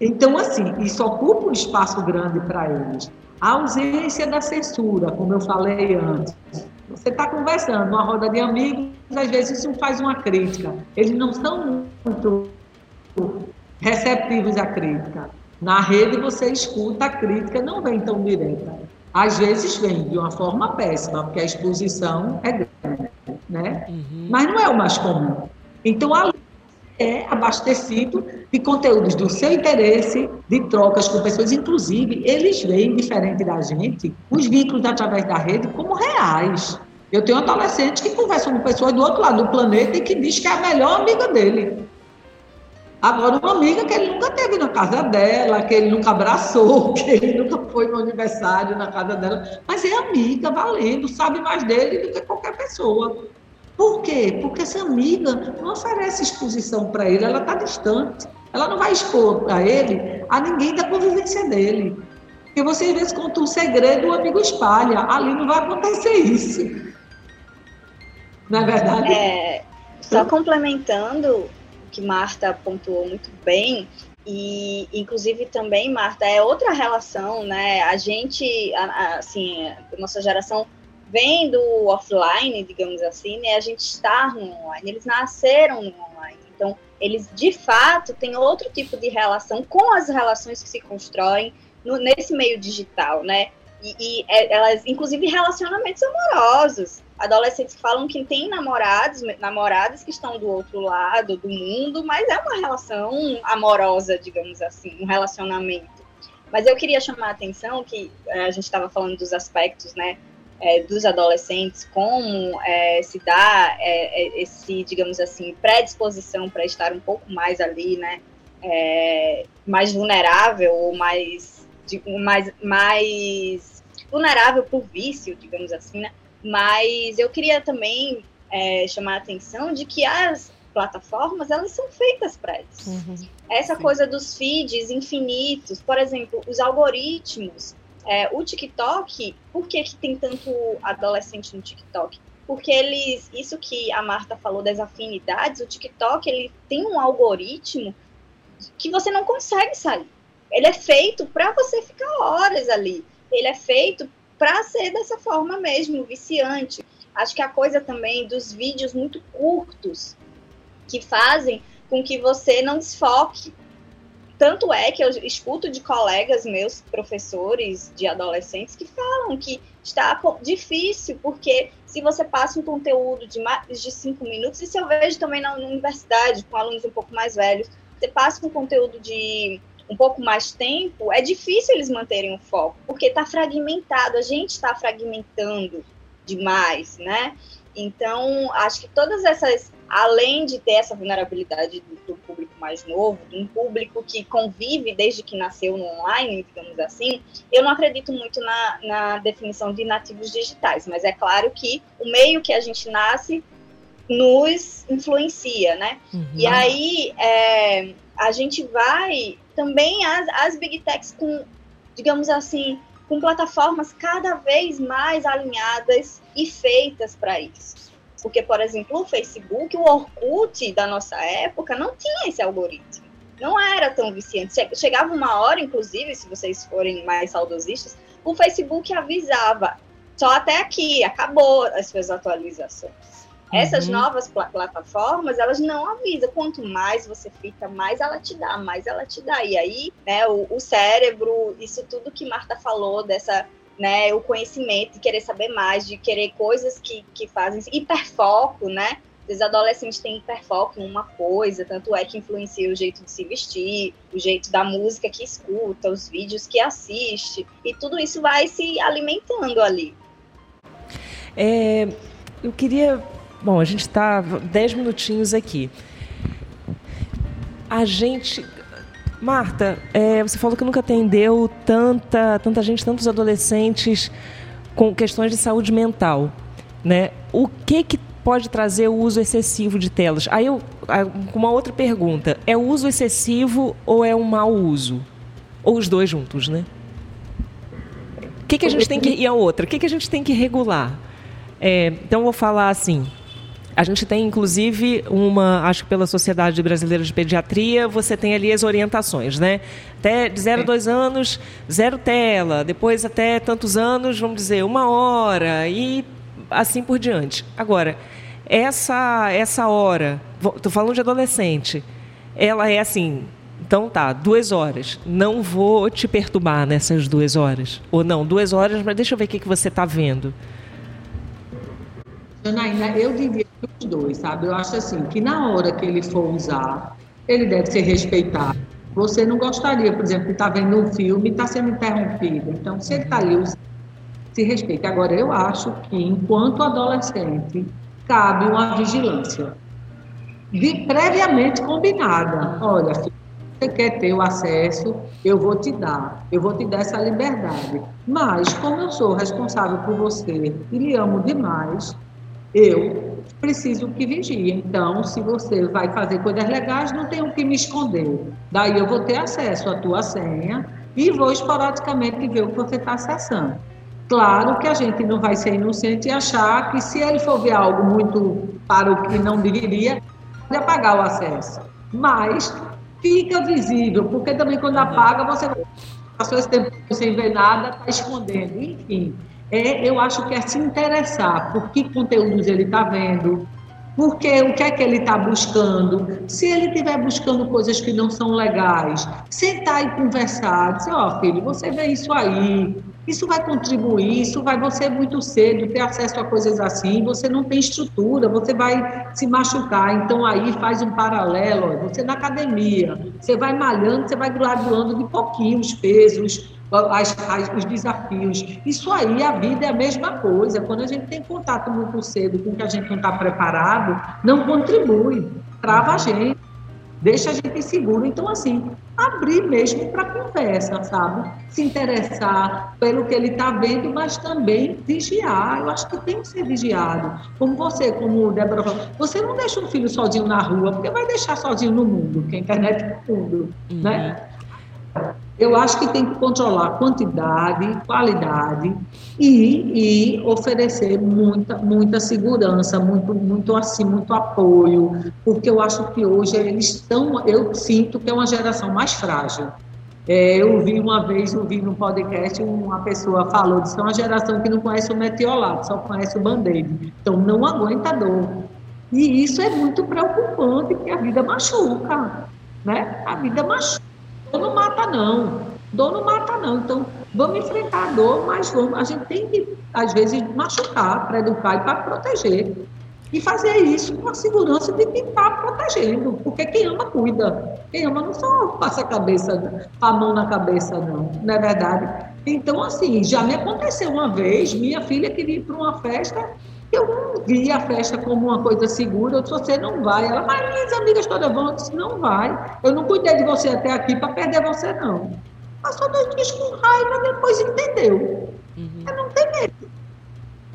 Então, assim, isso ocupa um espaço grande para eles. A ausência da censura, como eu falei antes. Você está conversando numa roda de amigos, às vezes um faz uma crítica. Eles não são muito receptivos à crítica. Na rede você escuta a crítica, não vem tão direta. Às vezes vem de uma forma péssima, porque a exposição é grande, né? Uhum. Mas não é o mais comum. Então, ali é abastecido de conteúdos do seu interesse, de trocas com pessoas. Inclusive, eles veem, diferente da gente, os vínculos através da rede como reais. Eu tenho adolescentes que conversam com pessoas do outro lado do planeta e que diz que é a melhor amiga dele. Agora, uma amiga que ele nunca teve na casa dela, que ele nunca abraçou, que ele nunca foi no aniversário na casa dela, mas é amiga, valendo, sabe mais dele do que qualquer pessoa. Por quê? Porque essa amiga não oferece exposição para ele, ela está distante. Ela não vai expor a ele a ninguém da convivência dele. Porque você às vezes conta um segredo, o amigo espalha. Ali não vai acontecer isso. Não é verdade? É, só complementando o que Marta pontuou muito bem, e inclusive também, Marta, é outra relação, né? A gente, assim, nossa geração vem do offline, digamos assim, né? A gente está no online, eles nasceram no online. Então, eles de fato têm outro tipo de relação com as relações que se constroem no, nesse meio digital, né? E, e é, elas, inclusive, relacionamentos amorosos. Adolescentes falam que tem namorados, namoradas que estão do outro lado do mundo, mas é uma relação amorosa, digamos assim, um relacionamento. Mas eu queria chamar a atenção que eh, a gente estava falando dos aspectos, né, é, dos adolescentes, como é, se dá é, esse, digamos assim, predisposição para estar um pouco mais ali, né, mais vulnerável ou mais de, mais, mais vulnerável por vício, digamos assim, né? Mas eu queria também é, chamar a atenção de que as plataformas, elas são feitas para isso. Uhum. Essa Sim. coisa dos feeds infinitos, por exemplo, os algoritmos, é, o TikTok, por que, que tem tanto adolescente no TikTok? Porque eles, isso que a Marta falou das afinidades, o TikTok, ele tem um algoritmo que você não consegue sair. Ele é feito para você ficar horas ali. Ele é feito para ser dessa forma mesmo, viciante. Acho que a coisa também dos vídeos muito curtos que fazem com que você não desfoque. Tanto é que eu escuto de colegas meus, professores de adolescentes, que falam que está difícil, porque se você passa um conteúdo de mais de cinco minutos, isso eu vejo também na universidade, com alunos um pouco mais velhos, você passa um conteúdo de um pouco mais tempo, é difícil eles manterem o foco, porque está fragmentado, a gente está fragmentando demais, né? Então, acho que todas essas, além de ter essa vulnerabilidade do, do, público mais novo, de um público que convive desde que nasceu no online, digamos assim, eu não acredito muito na, na definição de nativos digitais, mas é claro que o meio que a gente nasce nos influencia, né? Uhum. E aí é, a gente vai também as, as big techs com, digamos assim, com plataformas cada vez mais alinhadas e feitas para isso. Porque, por exemplo, o Facebook, o Orkut da nossa época não tinha esse algoritmo. Não era tão viciante. Chegava uma hora, inclusive, se vocês forem mais saudosistas, o Facebook avisava só até aqui, acabou as suas atualizações. Essas uhum. novas pl plataformas, elas não avisam. Quanto mais você fica, mais ela te dá, mais ela te dá. E aí, né, o, o cérebro, isso tudo que Marta falou, dessa né, o conhecimento, de querer saber mais, de querer coisas que, que fazem hiperfoco, né? Os adolescentes têm hiperfoco em uma coisa, tanto é que influencia o jeito de se vestir, o jeito da música que escuta, os vídeos que assiste, e tudo isso vai se alimentando ali. É, eu queria Bom, a gente está dez minutinhos aqui. A gente. Marta, é, você falou que nunca atendeu tanta, tanta gente, tantos adolescentes com questões de saúde mental. Né? O que, que pode trazer o uso excessivo de telas? Aí eu, uma outra pergunta: é o uso excessivo ou é um mau uso? Ou os dois juntos, né? O que, que a gente tem que. E a outra, o que, que a gente tem que regular? É, então, vou falar assim: a gente tem, inclusive, uma, acho que pela Sociedade Brasileira de Pediatria, você tem ali as orientações, né? Até de 0 a 2 anos, zero tela. Depois, até tantos anos, vamos dizer, uma hora e assim por diante. Agora, essa, essa hora, estou falando de adolescente, ela é assim, então tá, duas horas. Não vou te perturbar nessas duas horas. Ou não, duas horas, mas deixa eu ver o que, que você está vendo. Janaína, eu diria os dois, sabe? Eu acho assim, que na hora que ele for usar, ele deve ser respeitado. Você não gostaria, por exemplo, de estar tá vendo um filme e estar tá sendo interrompido. Então, se ele está ali, se respeita. Agora, eu acho que, enquanto adolescente, cabe uma vigilância de, previamente combinada. Olha, filho, você quer ter o acesso, eu vou te dar, eu vou te dar essa liberdade. Mas, como eu sou responsável por você e lhe amo demais, eu preciso que vigie. Então, se você vai fazer coisas legais, não tem o que me esconder. Daí eu vou ter acesso à tua senha e vou esporadicamente ver o que você está acessando. Claro que a gente não vai ser inocente e achar que se ele for ver algo muito para o que não deveria, pode apagar o acesso. Mas fica visível, porque também quando apaga, você passou esse tempo sem ver nada, está escondendo. Enfim, é, eu acho que é se interessar por que conteúdos ele está vendo, porque o que é que ele está buscando? Se ele estiver buscando coisas que não são legais, sentar e conversar, dizer, ó oh, filho, você vê isso aí, isso vai contribuir, isso vai você muito cedo ter acesso a coisas assim, você não tem estrutura, você vai se machucar. Então aí faz um paralelo, você na academia, você vai malhando, você vai graduando de pouquinho os pesos, as, as, os desafios. Isso aí, a vida é a mesma coisa. Quando a gente tem contato muito cedo com o que a gente não está preparado, não contribui, trava a gente, deixa a gente inseguro. Então, assim, abrir mesmo para conversa, sabe? Se interessar pelo que ele está vendo, mas também vigiar. Eu acho que tem que ser vigiado. Como você, como Débora falou, você não deixa um filho sozinho na rua, porque vai deixar sozinho no mundo, que a internet é o mundo, uhum. né? Eu acho que tem que controlar quantidade, qualidade e, e oferecer muita, muita segurança, muito, muito assim, muito apoio, porque eu acho que hoje eles estão, eu sinto que é uma geração mais frágil. É, eu vi uma vez, eu vi no podcast, uma pessoa falou, disse, é uma geração que não conhece o metiolate, só conhece o band-aid, então não aguenta dor. E isso é muito preocupante, porque a vida machuca, né? A vida machuca. Dor não mata, não. Dor não mata, não. Então, vamos enfrentar a dor, mas vamos, a gente tem que, às vezes, machucar para educar e para proteger. E fazer isso com a segurança de quem está protegendo. Porque quem ama, cuida. Quem ama não só passa a cabeça, a mão na cabeça, não. Não é verdade? Então, assim, já me aconteceu uma vez, minha filha queria ir para uma festa eu não vi a festa como uma coisa segura. Eu disse, você não vai. Ela, mas minhas amigas todas vão. Eu disse, não vai. Eu não cuidei de você até aqui para perder você, não. Passou dois dias com raiva, depois entendeu. Uhum. Eu não tem medo.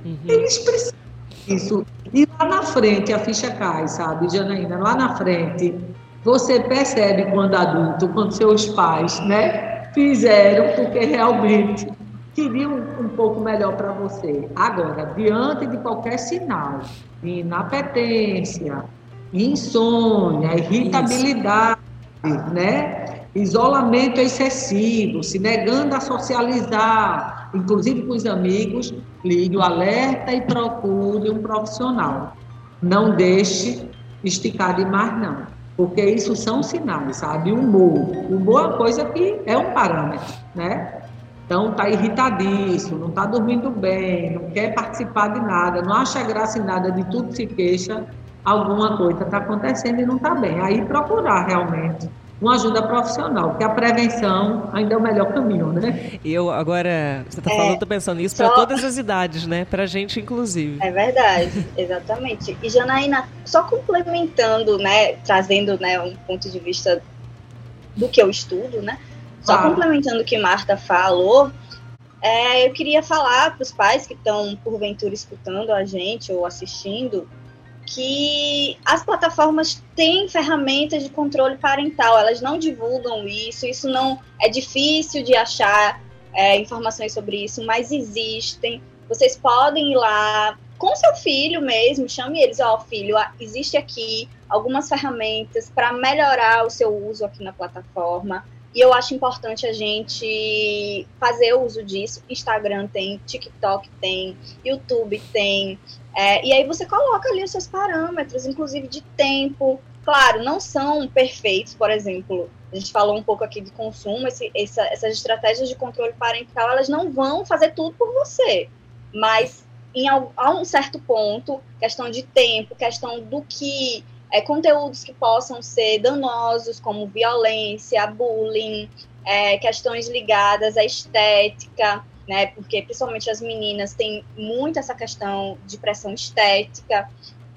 Uhum. Eles precisam disso. E lá na frente a ficha cai, sabe, Janaína? Lá na frente, você percebe quando adulto, quando seus pais, né, fizeram, porque realmente queriam um pouco melhor para você. Agora, diante de qualquer sinal de inapetência, insônia, irritabilidade, Isso. né? isolamento excessivo, se negando a socializar, inclusive com os amigos, ligue o alerta e procure um profissional. Não deixe esticar demais, não. Porque isso são sinais, sabe? Humor. Humor é uma coisa que é um parâmetro, né? Então está irritadíssimo, não está dormindo bem, não quer participar de nada, não acha graça em nada, de tudo se queixa, alguma coisa está acontecendo e não está bem. Aí procurar realmente uma ajuda profissional, porque a prevenção ainda é o melhor caminho, né? Eu agora, você está é, falando, estou pensando nisso só... para todas as idades, né? Para a gente, inclusive. É verdade, exatamente. E Janaína, só complementando, né, trazendo né, um ponto de vista do que eu estudo, né? Só ah. complementando o que Marta falou, é, eu queria falar para os pais que estão, porventura, escutando a gente ou assistindo, que as plataformas têm ferramentas de controle parental, elas não divulgam isso, isso não é difícil de achar é, informações sobre isso, mas existem. Vocês podem ir lá com seu filho mesmo, chame eles, ó, oh, filho, existe aqui algumas ferramentas para melhorar o seu uso aqui na plataforma. E eu acho importante a gente fazer uso disso. Instagram tem, TikTok tem, YouTube tem. É, e aí você coloca ali os seus parâmetros, inclusive de tempo. Claro, não são perfeitos, por exemplo, a gente falou um pouco aqui de consumo, esse, essa, essas estratégias de controle parental, elas não vão fazer tudo por você. Mas em, a um certo ponto, questão de tempo, questão do que é, conteúdos que possam ser danosos, como violência, bullying, é, questões ligadas à estética, né? Porque principalmente as meninas têm muito essa questão de pressão estética.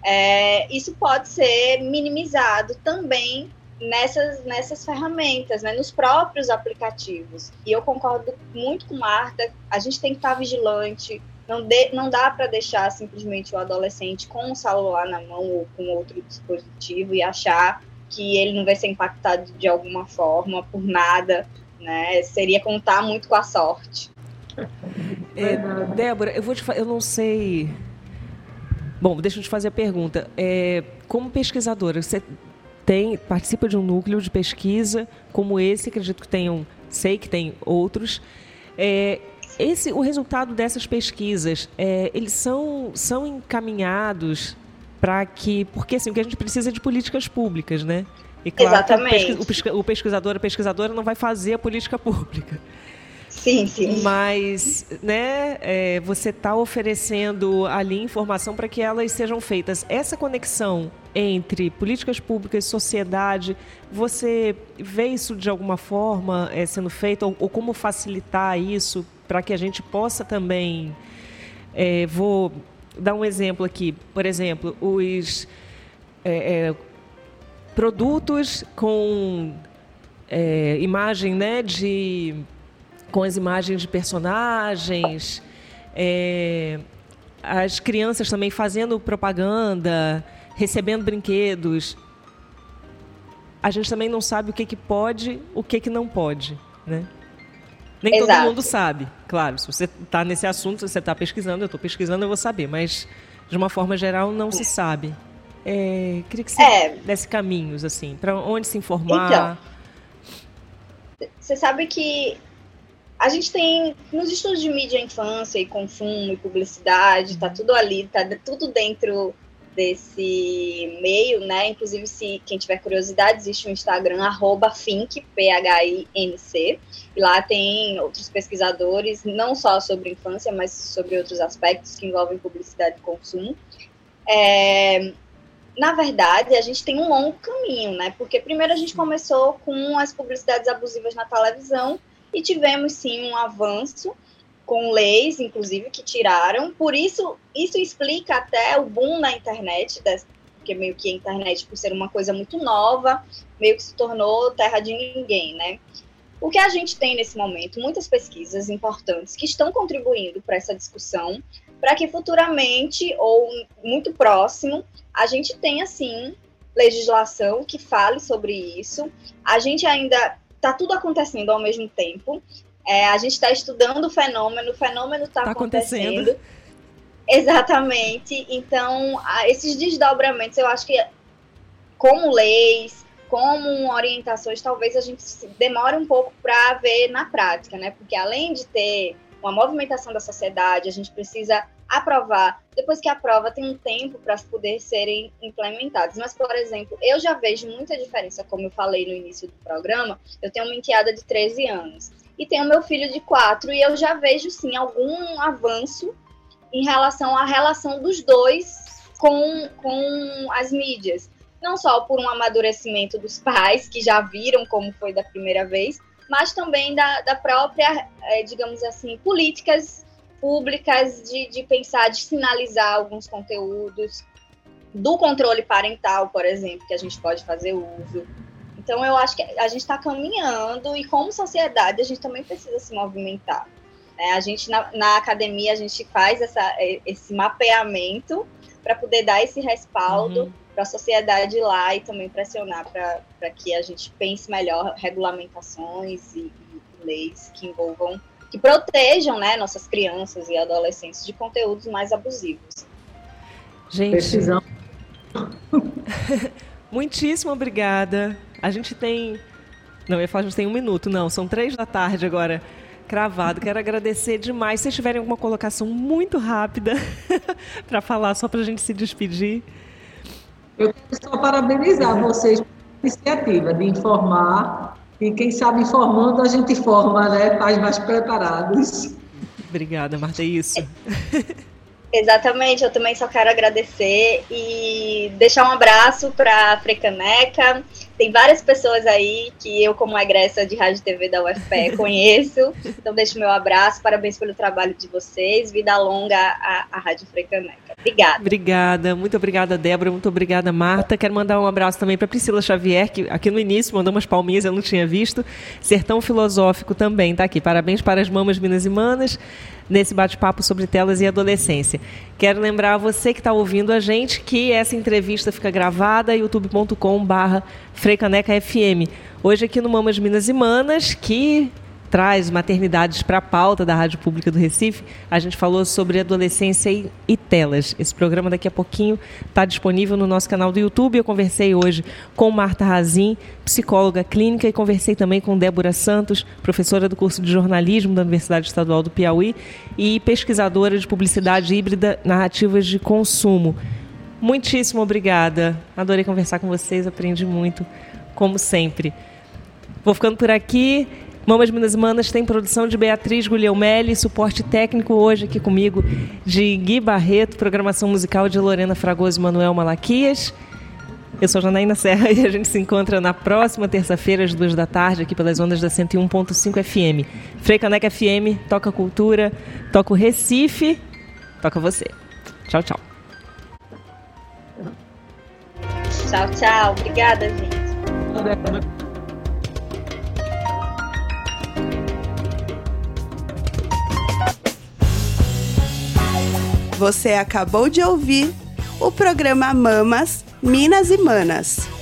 É, isso pode ser minimizado também nessas, nessas ferramentas, né, nos próprios aplicativos. E eu concordo muito com Marta, a gente tem que estar vigilante, não, de, não dá para deixar simplesmente o adolescente com o celular na mão ou com outro dispositivo e achar que ele não vai ser impactado de alguma forma por nada. né? Seria contar muito com a sorte. É, Débora, eu vou te eu não sei. Bom, deixa eu te fazer a pergunta. É, como pesquisadora, você tem participa de um núcleo de pesquisa como esse, acredito que tenham, sei que tem outros. É, esse, o resultado dessas pesquisas, é, eles são, são encaminhados para que, porque assim, o que a gente precisa é de políticas públicas, né? E claro Exatamente. o pesquisador, a pesquisadora não vai fazer a política pública. Sim, sim. Mas, né, é, você está oferecendo ali informação para que elas sejam feitas. Essa conexão entre políticas públicas e sociedade, você vê isso de alguma forma é, sendo feito? Ou, ou, como facilitar isso para que a gente possa também. É, vou dar um exemplo aqui. Por exemplo, os é, é, produtos com é, imagem né, de com as imagens de personagens, é, as crianças também fazendo propaganda, recebendo brinquedos. A gente também não sabe o que, que pode, o que, que não pode, né? Nem Exato. todo mundo sabe, claro. Se você está nesse assunto, se você está pesquisando, eu estou pesquisando, eu vou saber. Mas, de uma forma geral, não se sabe. É, queria que você é. desse caminhos, assim, para onde se informar. Então, você sabe que a gente tem nos estudos de mídia infância e consumo e publicidade, tá tudo ali, tá tudo dentro desse meio, né? Inclusive, se quem tiver curiosidade, existe um Instagram, arroba Finc, P-H-I-N-C, e lá tem outros pesquisadores, não só sobre infância, mas sobre outros aspectos que envolvem publicidade e consumo. É, na verdade, a gente tem um longo caminho, né? Porque primeiro a gente começou com as publicidades abusivas na televisão, e tivemos sim um avanço com leis, inclusive, que tiraram. Por isso, isso explica até o boom na internet, porque meio que a internet, por ser uma coisa muito nova, meio que se tornou terra de ninguém, né? O que a gente tem nesse momento, muitas pesquisas importantes que estão contribuindo para essa discussão, para que futuramente ou muito próximo a gente tenha sim legislação que fale sobre isso. A gente ainda está tudo acontecendo ao mesmo tempo. É, a gente está estudando o fenômeno, o fenômeno está tá acontecendo. acontecendo. Exatamente. Então, esses desdobramentos, eu acho que, como leis, como orientações, talvez a gente demore um pouco para ver na prática, né? Porque além de ter uma movimentação da sociedade, a gente precisa aprovar. Depois que aprova, tem um tempo para poder serem implementados. Mas, por exemplo, eu já vejo muita diferença, como eu falei no início do programa. Eu tenho uma enteada de 13 anos e tenho meu filho de 4, e eu já vejo sim algum avanço em relação à relação dos dois com, com as mídias. Não só por um amadurecimento dos pais, que já viram como foi da primeira vez, mas também da, da própria, é, digamos assim, políticas públicas de, de pensar, de sinalizar alguns conteúdos, do controle parental, por exemplo, que a gente pode fazer uso. Então, eu acho que a gente está caminhando e, como sociedade, a gente também precisa se movimentar. Né? A gente, na, na, academia, a gente faz essa, esse mapeamento para poder dar esse respaldo uhum. para a sociedade lá e também pressionar para que a gente pense melhor regulamentações e, e leis que envolvam que protejam né, nossas crianças e adolescentes de conteúdos mais abusivos. Gente, Precisão. muitíssimo obrigada. A gente tem. Não, eu ia falar, a gente tem um minuto, não, são três da tarde agora cravado. Quero agradecer demais. Se tiverem alguma colocação muito rápida para falar, só para a gente se despedir. Eu quero só parabenizar vocês pela iniciativa de informar e quem sabe informando, a gente forma, né? Pais mais preparados. Obrigada, Marta. É isso. Exatamente, eu também só quero agradecer e deixar um abraço para a Frecaneca. Tem várias pessoas aí que eu, como egressa de rádio TV da UFPE, conheço. Então, deixo meu abraço, parabéns pelo trabalho de vocês. Vida longa à, à Rádio Frecaneca. Obrigada. Obrigada, muito obrigada, Débora. Muito obrigada, Marta. Quero mandar um abraço também para Priscila Xavier, que aqui no início mandou umas palminhas, eu não tinha visto. Sertão Filosófico também está aqui. Parabéns para as mamas minas e manas. Nesse bate-papo sobre telas e adolescência. Quero lembrar a você que está ouvindo a gente que essa entrevista fica gravada youtube.com/barra FM. Hoje aqui no Mamas Minas e Manas, que traz maternidades para a pauta da Rádio Pública do Recife, a gente falou sobre adolescência e, e telas. Esse programa daqui a pouquinho está disponível no nosso canal do YouTube. Eu conversei hoje com Marta Razin, psicóloga clínica, e conversei também com Débora Santos, professora do curso de jornalismo da Universidade Estadual do Piauí e pesquisadora de publicidade híbrida, narrativas de consumo. Muitíssimo obrigada. Adorei conversar com vocês, aprendi muito, como sempre. Vou ficando por aqui. Mamas Minas Manas tem produção de Beatriz Guglielmelli, suporte técnico hoje aqui comigo de Gui Barreto, programação musical de Lorena Fragoso e Manuel Malaquias. Eu sou Janaína Serra e a gente se encontra na próxima terça-feira, às duas da tarde, aqui pelas ondas da 101.5 FM. Frei Caneca FM, toca cultura, toca o Recife, toca você. Tchau, tchau. Tchau, tchau. Obrigada, gente. Você acabou de ouvir o programa Mamas, Minas e Manas.